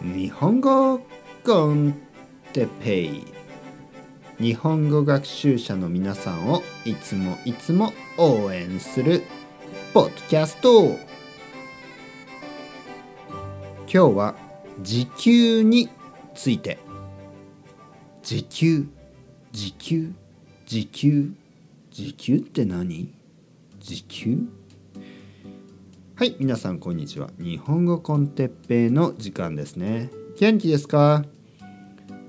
日本語コンテペイ日本語学習者の皆さんをいつもいつも応援するポッドキャスト。今日は時給について。時給時給時給時給って何？時給？はい皆さんこんにちは。日本語コンテッペイの時間ですね。元気ですか？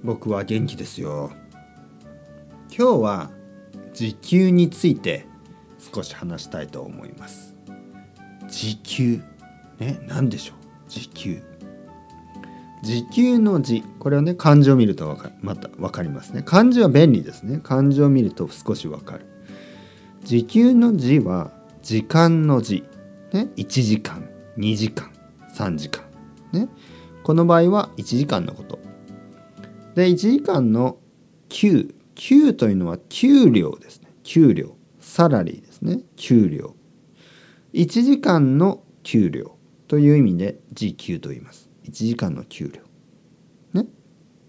僕は元気ですよ。今日は時給について少し話したいと思います。時給？ね何でしょう？時給。時給の字。これはね漢字を見るとわかまた分かりますね。漢字は便利ですね。漢字を見ると少し分かる。時給の字は時間の字。ね、1時間2時間3時間、ね、この場合は1時間のこと。で1時間の給給というのは給料ですね。給料。サラリーですね。給料。1時間の給料という意味で時給と言います。1時間の給料。ね。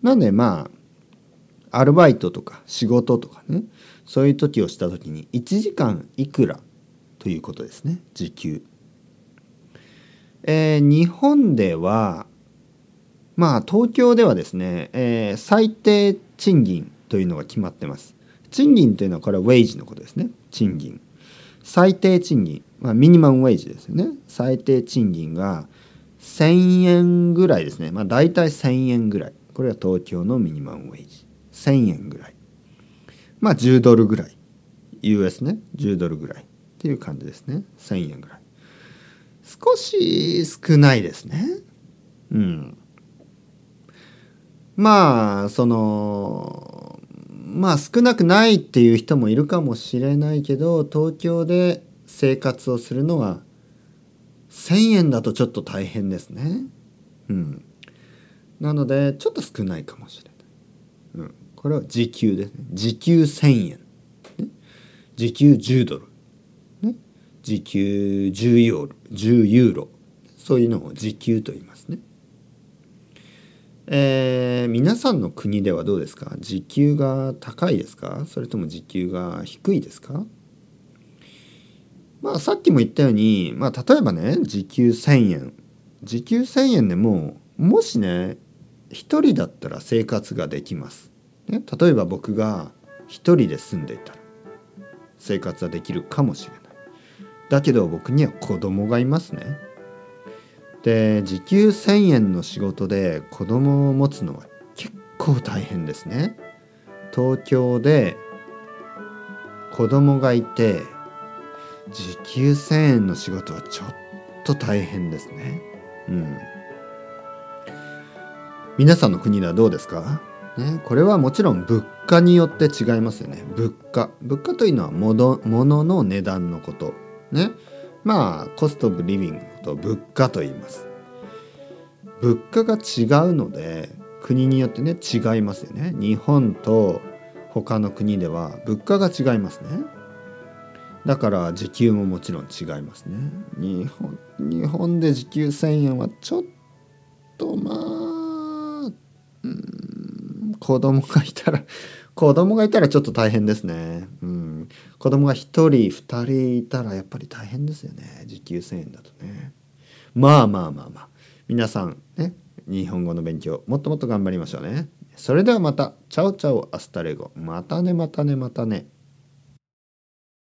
なんでまあアルバイトとか仕事とかね。そういう時をした時に1時間いくらということですね。時給えー、日本ではまあ東京ではですね、えー、最低賃金というのが決まってます。賃金というのはこれはウェイジのことですね。賃金。最低賃金、まあ、ミニマムウェイジですよね。最低賃金が1000円ぐらいですね。まあ大体1000円ぐらい。これは東京のミニマムウェイジ。1000円ぐらい。まあ10ドルぐらい。US ね。10ドルぐらいっていう感じですね。1000円ぐらい。少し少ないですね。うん。まあそのまあ少なくないっていう人もいるかもしれないけど東京で生活をするのは1,000円だとちょっと大変ですね。うん。なのでちょっと少ないかもしれない。うん。これは時給ですね。時給1,000円。時給10ドル。時給10ユーロ10ユーロそういうのを時給と言いますね。えー、皆さんの国ではどうですか？時給が高いですか？それとも時給が低いですか？まあさっきも言ったように、まあ、例えばね時給1,000円時給1,000円でももしね1人だったら生活ができます。ね、例えば僕が1人で住んでいたら生活はできるかもしれない。だけど僕には子供がいますね。で時給1,000円の仕事で子供を持つのは結構大変ですね。東京で子供がいて時給1,000円の仕事はちょっと大変ですね。うん。皆さんの国ではどうですか？ね、これはもちろん物価によって違いますよね。物価。物価というのは物の値段のこと。ね。まあコスト・オブ・リビングと物価と言います。物価が違うので国によってね違いますよね。日本と他の国では物価が違いますね。だから時給ももちろん違いますね。日本日本で時給1,000円はちょっとまあうん子供がいたら子供がいたらちょっと大変ですね。うん。子供が1人、2人いたらやっぱり大変ですよね。時給1000円だとね。まあまあまあまあ。皆さんね、日本語の勉強もっともっと頑張りましょうね。それではまた。 Chao chao hasta luego。またねまたねまたね。